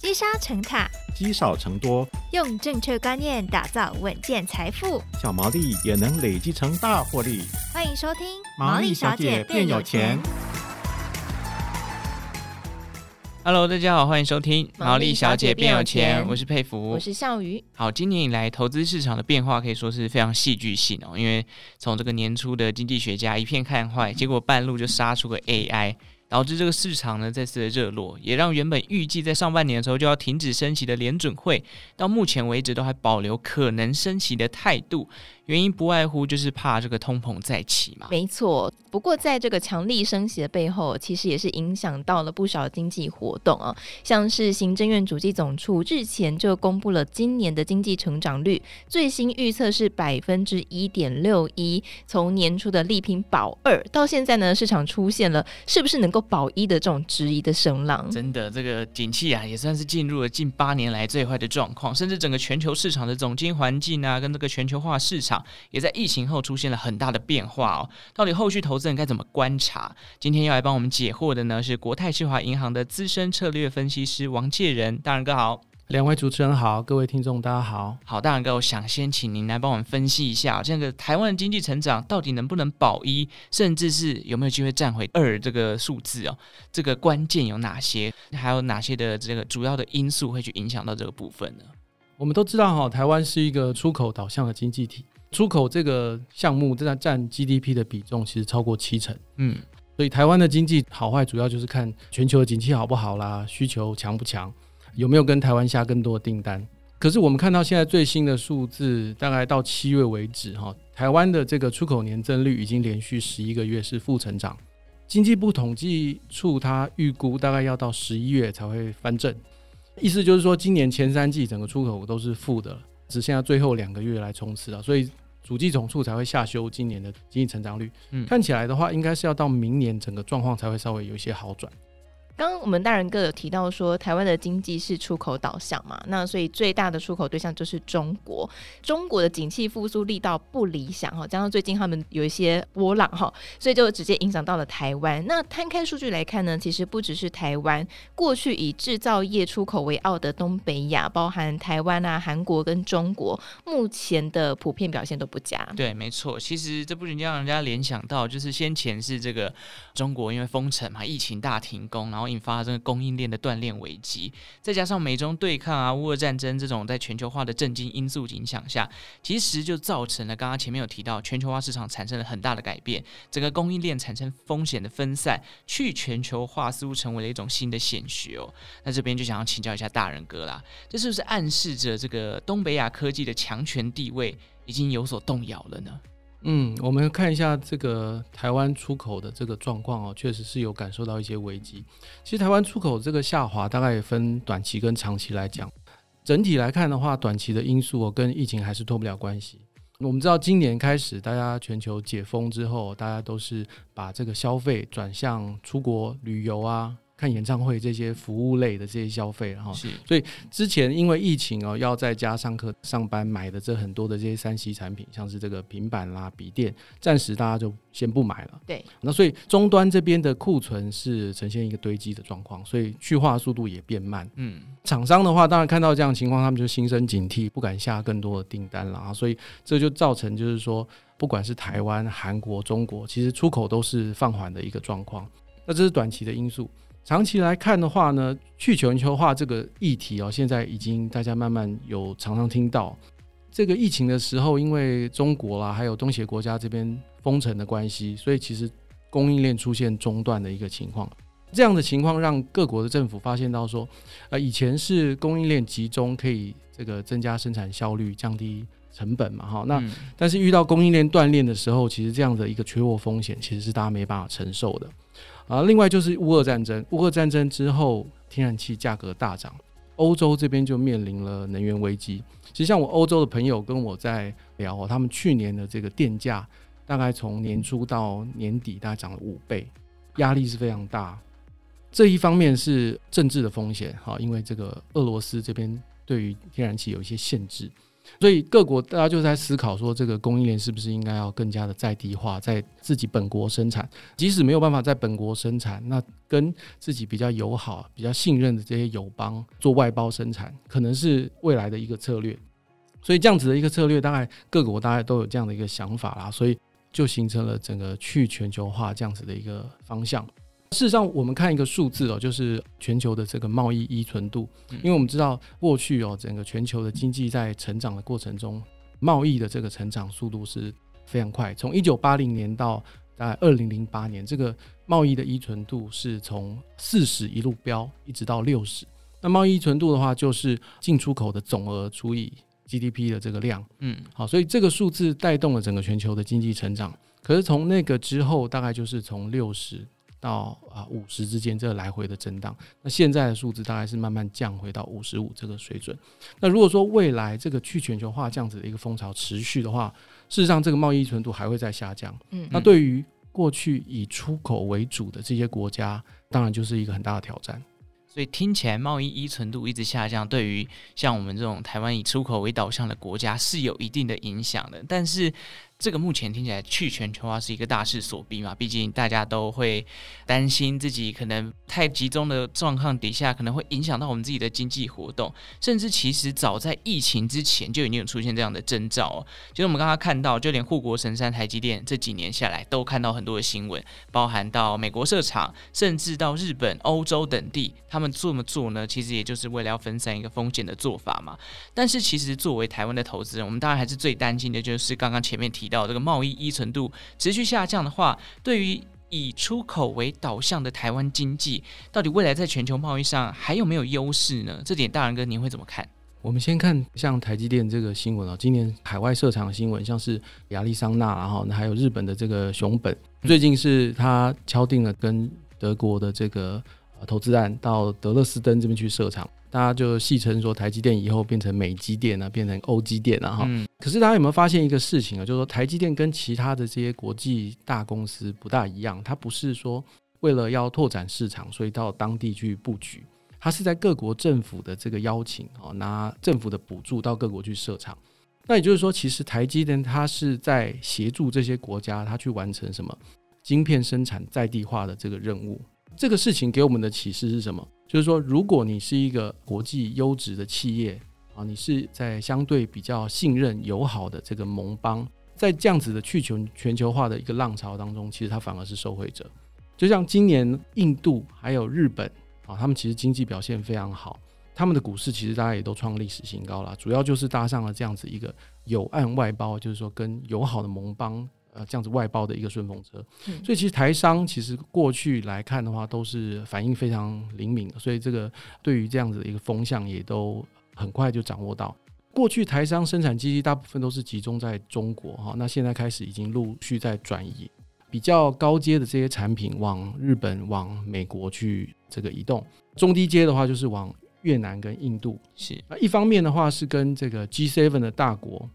积沙成塔，积少成多，用正确观念打造稳健财富，小毛利也能累积成大获利。欢迎收听《毛利小姐变有钱》。Hello，大家好，欢迎收听《毛利小姐变有钱》，我是佩服，我是项羽。好，今年以来投资市场的变化可以说是非常戏剧性哦，因为从这个年初的经济学家一片看坏，结果半路就杀出个 AI。导致这个市场呢再次的热络，也让原本预计在上半年的时候就要停止升息的联准会，到目前为止都还保留可能升息的态度。原因不外乎就是怕这个通膨再起嘛。没错，不过在这个强力升息的背后，其实也是影响到了不少经济活动啊。像是行政院主计总处日前就公布了今年的经济成长率，最新预测是百分之一点六一。从年初的力拼保二，到现在呢，市场出现了是不是能够保一的这种质疑的声浪。真的，这个景气啊，也算是进入了近八年来最坏的状况，甚至整个全球市场的总经环境啊，跟这个全球化市场。也在疫情后出现了很大的变化哦，到底后续投资人该怎么观察？今天要来帮我们解惑的呢，是国泰世华银行的资深策略分析师王介仁，大仁哥好。两位主持人好，各位听众大家好。好，大仁哥，我想先请您来帮我们分析一下，这个台湾的经济成长到底能不能保一，甚至是有没有机会站回二这个数字哦？这个关键有哪些？还有哪些的这个主要的因素会去影响到这个部分呢？我们都知道哈，台湾是一个出口导向的经济体。出口这个项目正在占 GDP 的比重其实超过七成，嗯，所以台湾的经济好坏主要就是看全球的景气好不好啦，需求强不强，有没有跟台湾下更多的订单。可是我们看到现在最新的数字，大概到七月为止，哈，台湾的这个出口年增率已经连续十一个月是负成长。经济部统计处它预估大概要到十一月才会翻正，意思就是说今年前三季整个出口都是负的。只剩下最后两个月来冲刺了，所以主计总处才会下修今年的经济成长率。嗯，看起来的话，应该是要到明年整个状况才会稍微有一些好转。刚刚我们大人哥有提到说，台湾的经济是出口导向嘛，那所以最大的出口对象就是中国。中国的景气复苏力道不理想哈，加上最近他们有一些波浪哈，所以就直接影响到了台湾。那摊开数据来看呢，其实不只是台湾，过去以制造业出口为傲的东北亚，包含台湾啊、韩国跟中国，目前的普遍表现都不佳。对，没错，其实这不仅让人家联想到，就是先前是这个中国因为封城嘛，疫情大停工，然后。引发这个供应链的断裂危机，再加上美中对抗啊、乌俄战争这种在全球化的震惊因素影响下，其实就造成了刚刚前面有提到，全球化市场产生了很大的改变，整个供应链产生风险的分散，去全球化似乎成为了一种新的显学哦。那这边就想要请教一下大仁哥啦，这是不是暗示着这个东北亚科技的强权地位已经有所动摇了呢？嗯，我们看一下这个台湾出口的这个状况哦，确实是有感受到一些危机。其实台湾出口这个下滑，大概也分短期跟长期来讲。整体来看的话，短期的因素哦，跟疫情还是脱不了关系。我们知道今年开始，大家全球解封之后，大家都是把这个消费转向出国旅游啊。看演唱会这些服务类的这些消费，然后是，所以之前因为疫情哦，要在家上课、上班买的这很多的这些三 C 产品，像是这个平板啦、笔电，暂时大家就先不买了。对，那所以终端这边的库存是呈现一个堆积的状况，所以去化速度也变慢。嗯，厂商的话，当然看到这样的情况，他们就心生警惕，不敢下更多的订单了啊。所以这就造成就是说，不管是台湾、韩国、中国，其实出口都是放缓的一个状况。那这是短期的因素。长期来看的话呢，去全球化这个议题哦，现在已经大家慢慢有常常听到。这个疫情的时候，因为中国啦，还有东协国家这边封城的关系，所以其实供应链出现中断的一个情况。这样的情况让各国的政府发现到说，呃，以前是供应链集中可以这个增加生产效率、降低成本嘛，哈。那但是遇到供应链断裂的时候，其实这样的一个缺货风险，其实是大家没办法承受的。啊，另外就是乌俄战争，乌俄战争之后，天然气价格大涨，欧洲这边就面临了能源危机。其实像我欧洲的朋友跟我在聊，他们去年的这个电价大概从年初到年底大概涨了五倍，压力是非常大。这一方面是政治的风险，哈，因为这个俄罗斯这边对于天然气有一些限制。所以各国大家就在思考说，这个供应链是不是应该要更加的在地化，在自己本国生产。即使没有办法在本国生产，那跟自己比较友好、比较信任的这些友邦做外包生产，可能是未来的一个策略。所以这样子的一个策略，大概各国大概都有这样的一个想法啦，所以就形成了整个去全球化这样子的一个方向。事实上，我们看一个数字哦，就是全球的这个贸易依存度。因为我们知道过去哦，整个全球的经济在成长的过程中，贸易的这个成长速度是非常快。从一九八零年到大概二零零八年，这个贸易的依存度是从四十一路飙一直到六十。那贸易依存度的话，就是进出口的总额除以 GDP 的这个量。嗯，好，所以这个数字带动了整个全球的经济成长。可是从那个之后，大概就是从六十。到啊五十之间这个来回的震荡，那现在的数字大概是慢慢降回到五十五这个水准。那如果说未来这个去全球化这样子的一个风潮持续的话，事实上这个贸易依存度还会再下降。嗯，那对于过去以出口为主的这些国家，当然就是一个很大的挑战。所以听起来贸易依存度一直下降，对于像我们这种台湾以出口为导向的国家是有一定的影响的，但是。这个目前听起来去全球化是一个大势所逼嘛，毕竟大家都会担心自己可能太集中的状况底下，可能会影响到我们自己的经济活动，甚至其实早在疫情之前就已经有出现这样的征兆哦。就是我们刚刚看到，就连护国神山台积电这几年下来，都看到很多的新闻，包含到美国设厂，甚至到日本、欧洲等地，他们这么做呢，其实也就是为了要分散一个风险的做法嘛。但是其实作为台湾的投资人，我们当然还是最担心的就是刚刚前面提。到这个贸易依存度持续下降的话，对于以出口为导向的台湾经济，到底未来在全球贸易上还有没有优势呢？这点大仁哥您会怎么看？我们先看像台积电这个新闻啊，今年海外设厂的新闻，像是亚利桑那，然后还有日本的这个熊本，最近是他敲定了跟德国的这个投资案到德勒斯登这边去设厂。大家就戏称说，台积电以后变成美积电啊，变成欧积电啊，哈、嗯。可是大家有没有发现一个事情啊？就是说，台积电跟其他的这些国际大公司不大一样，它不是说为了要拓展市场，所以到当地去布局，它是在各国政府的这个邀请啊，拿政府的补助到各国去设厂。那也就是说，其实台积电它是在协助这些国家，它去完成什么晶片生产在地化的这个任务。这个事情给我们的启示是什么？就是说，如果你是一个国际优质的企业啊，你是在相对比较信任、友好的这个盟邦，在这样子的去全全球化的一个浪潮当中，其实它反而是受惠者。就像今年印度还有日本啊，他们其实经济表现非常好，他们的股市其实大家也都创历史新高了，主要就是搭上了这样子一个友岸外包，就是说跟友好的盟邦。呃，这样子外包的一个顺风车，所以其实台商其实过去来看的话，都是反应非常灵敏的，所以这个对于这样子的一个风向也都很快就掌握到。过去台商生产基地大部分都是集中在中国哈，那现在开始已经陆续在转移，比较高阶的这些产品往日本、往美国去这个移动，中低阶的话就是往越南跟印度。是，那一方面的话是跟这个 G7 的大国。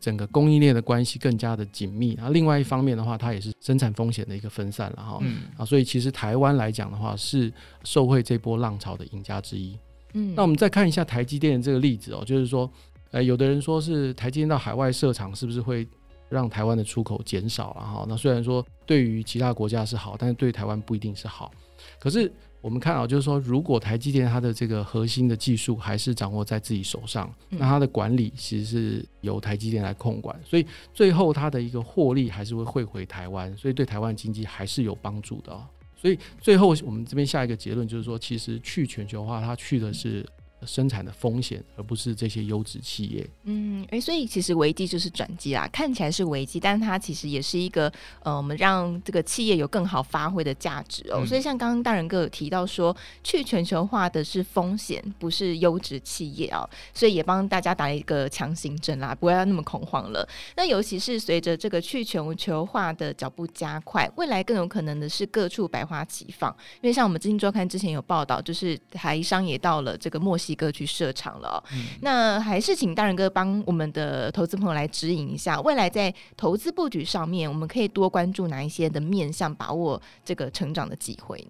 整个供应链的关系更加的紧密，然后另外一方面的话，它也是生产风险的一个分散了哈，嗯，啊，所以其实台湾来讲的话，是受惠这波浪潮的赢家之一。嗯，那我们再看一下台积电的这个例子哦，就是说，呃，有的人说是台积电到海外设厂，是不是会让台湾的出口减少了哈？那虽然说对于其他国家是好，但是对台湾不一定是好，可是。我们看啊，就是说，如果台积电它的这个核心的技术还是掌握在自己手上，那它的管理其实是由台积电来控管，所以最后它的一个获利还是会汇回台湾，所以对台湾经济还是有帮助的。所以最后我们这边下一个结论就是说，其实去全球化它去的是。生产的风险，而不是这些优质企业。嗯，哎、欸，所以其实危机就是转机啦，看起来是危机，但它其实也是一个呃，我们让这个企业有更好发挥的价值哦。嗯、所以像刚刚大仁哥有提到说，去全球化的是风险，不是优质企业哦。所以也帮大家打了一个强心针啦，不要那么恐慌了。那尤其是随着这个去全球化的脚步加快，未来更有可能的是各处百花齐放。因为像我们《经济周刊》之前有报道，就是台商也到了这个墨西哥。几个去设厂了，嗯，那还是请大仁哥帮我们的投资朋友来指引一下，未来在投资布局上面，我们可以多关注哪一些的面向，把握这个成长的机会。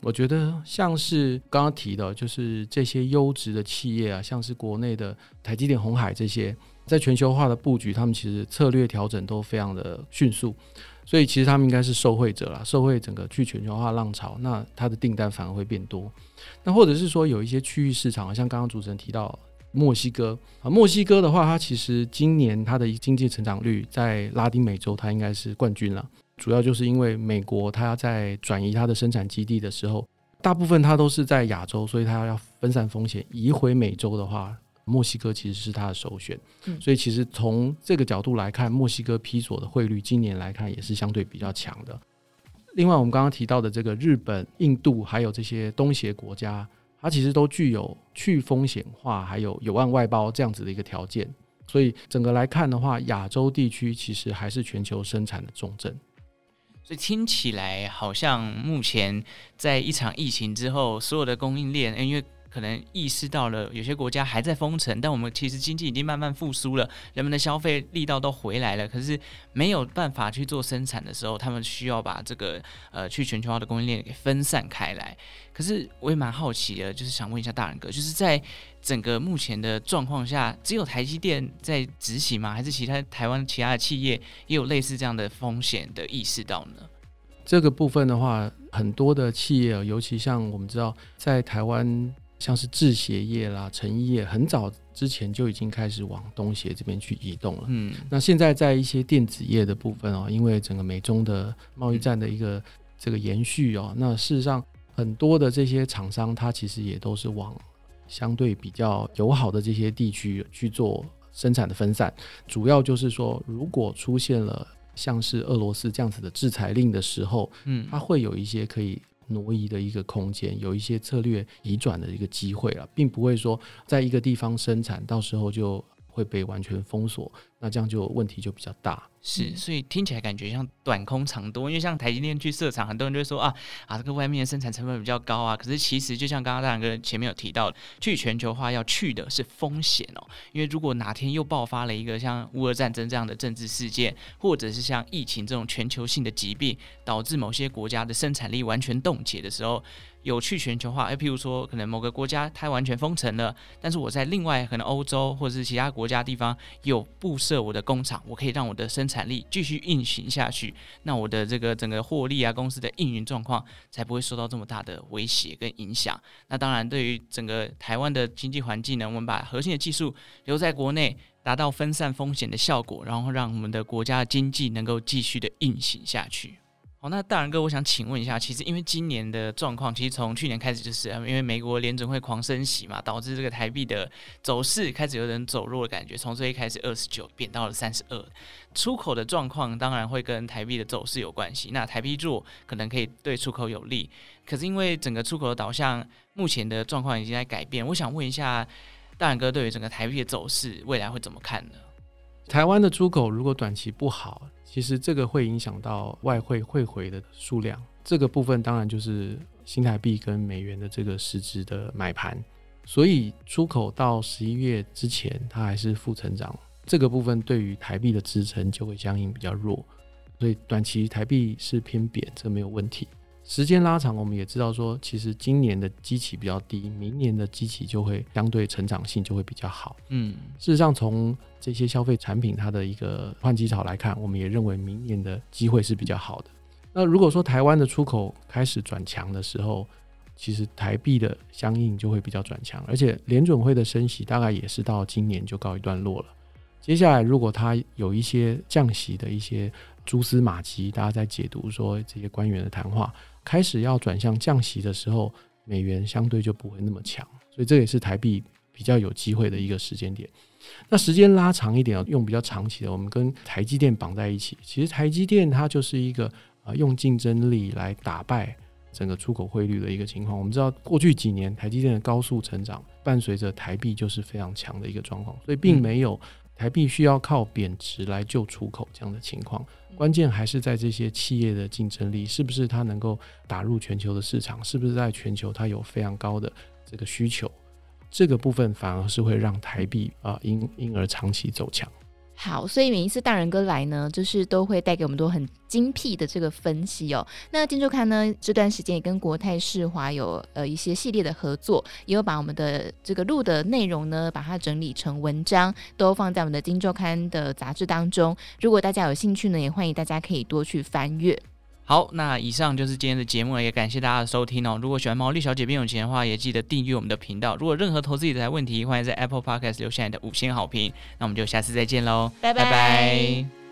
我觉得像是刚刚提的，就是这些优质的企业啊，像是国内的台积电、红海这些，在全球化的布局，他们其实策略调整都非常的迅速，所以其实他们应该是受惠者啦，受惠整个去全球化浪潮，那它的订单反而会变多。那或者是说有一些区域市场，像刚刚主持人提到墨西哥啊，墨西哥的话，它其实今年它的经济成长率在拉丁美洲，它应该是冠军了。主要就是因为美国它要在转移它的生产基地的时候，大部分它都是在亚洲，所以它要分散风险，移回美洲的话，墨西哥其实是它的首选。所以其实从这个角度来看，墨西哥批索的汇率今年来看也是相对比较强的。另外，我们刚刚提到的这个日本、印度还有这些东协国家，它其实都具有去风险化还有有岸外包这样子的一个条件。所以整个来看的话，亚洲地区其实还是全球生产的重镇。所以听起来好像目前在一场疫情之后，所有的供应链，因为可能意识到了有些国家还在封城，但我们其实经济已经慢慢复苏了，人们的消费力道都回来了。可是没有办法去做生产的时候，他们需要把这个呃去全球化的供应链给分散开来。可是我也蛮好奇的，就是想问一下大仁哥，就是在整个目前的状况下，只有台积电在执行吗？还是其他台湾其他的企业也有类似这样的风险的意识到呢？这个部分的话，很多的企业，尤其像我们知道，在台湾像是制鞋业啦、成衣业，很早之前就已经开始往东协这边去移动了。嗯，那现在在一些电子业的部分哦，因为整个美中的贸易战的一个这个延续哦，那事实上很多的这些厂商，它其实也都是往。相对比较友好的这些地区去做生产的分散，主要就是说，如果出现了像是俄罗斯这样子的制裁令的时候，嗯，它会有一些可以挪移的一个空间，有一些策略移转的一个机会了，并不会说在一个地方生产，到时候就会被完全封锁。那这样就问题就比较大，是，所以听起来感觉像短空长多，因为像台积电去设厂，很多人就会说啊啊，这个外面的生产成本比较高啊。可是其实就像刚刚大仁哥前面有提到，去全球化要去的是风险哦，因为如果哪天又爆发了一个像乌俄战争这样的政治事件，或者是像疫情这种全球性的疾病，导致某些国家的生产力完全冻结的时候，有去全球化，哎，譬如说可能某个国家它完全封城了，但是我在另外可能欧洲或者是其他国家地方有部。设我的工厂，我可以让我的生产力继续运行下去，那我的这个整个获利啊，公司的运营状况才不会受到这么大的威胁跟影响。那当然，对于整个台湾的经济环境呢，我们把核心的技术留在国内，达到分散风险的效果，然后让我们的国家的经济能够继续的运行下去。好，那大仁哥，我想请问一下，其实因为今年的状况，其实从去年开始就是因为美国联准会狂升息嘛，导致这个台币的走势开始有点走弱的感觉，从最一开始二十九贬到了三十二。出口的状况当然会跟台币的走势有关系，那台币弱可能可以对出口有利，可是因为整个出口的导向目前的状况已经在改变，我想问一下大仁哥，对于整个台币的走势未来会怎么看呢？台湾的出口如果短期不好，其实这个会影响到外汇汇回的数量，这个部分当然就是新台币跟美元的这个实质的买盘，所以出口到十一月之前它还是负成长，这个部分对于台币的支撑就会相应比较弱，所以短期台币是偏贬，这没有问题。时间拉长，我们也知道说，其实今年的基期比较低，明年的基期就会相对成长性就会比较好。嗯，事实上，从这些消费产品它的一个换机潮来看，我们也认为明年的机会是比较好的。那如果说台湾的出口开始转强的时候，其实台币的相应就会比较转强，而且联准会的升息大概也是到今年就告一段落了。接下来，如果它有一些降息的一些蛛丝马迹，大家在解读说这些官员的谈话。开始要转向降息的时候，美元相对就不会那么强，所以这也是台币比较有机会的一个时间点。那时间拉长一点，用比较长期的，我们跟台积电绑在一起。其实台积电它就是一个啊，用竞争力来打败整个出口汇率的一个情况。我们知道过去几年台积电的高速成长，伴随着台币就是非常强的一个状况，所以并没有台币需要靠贬值来救出口这样的情况。关键还是在这些企业的竞争力，是不是它能够打入全球的市场？是不是在全球它有非常高的这个需求？这个部分反而是会让台币啊因因而长期走强。好，所以每一次大人哥来呢，就是都会带给我们多很精辟的这个分析哦。那金周刊呢，这段时间也跟国泰世华有呃一些系列的合作，也有把我们的这个录的内容呢，把它整理成文章，都放在我们的金周刊的杂志当中。如果大家有兴趣呢，也欢迎大家可以多去翻阅。好，那以上就是今天的节目了，也感谢大家的收听哦。如果喜欢毛利小姐变有钱的话，也记得订阅我们的频道。如果任何投资理财问题，欢迎在 Apple Podcast 留下你的五星好评。那我们就下次再见喽，拜拜。拜拜。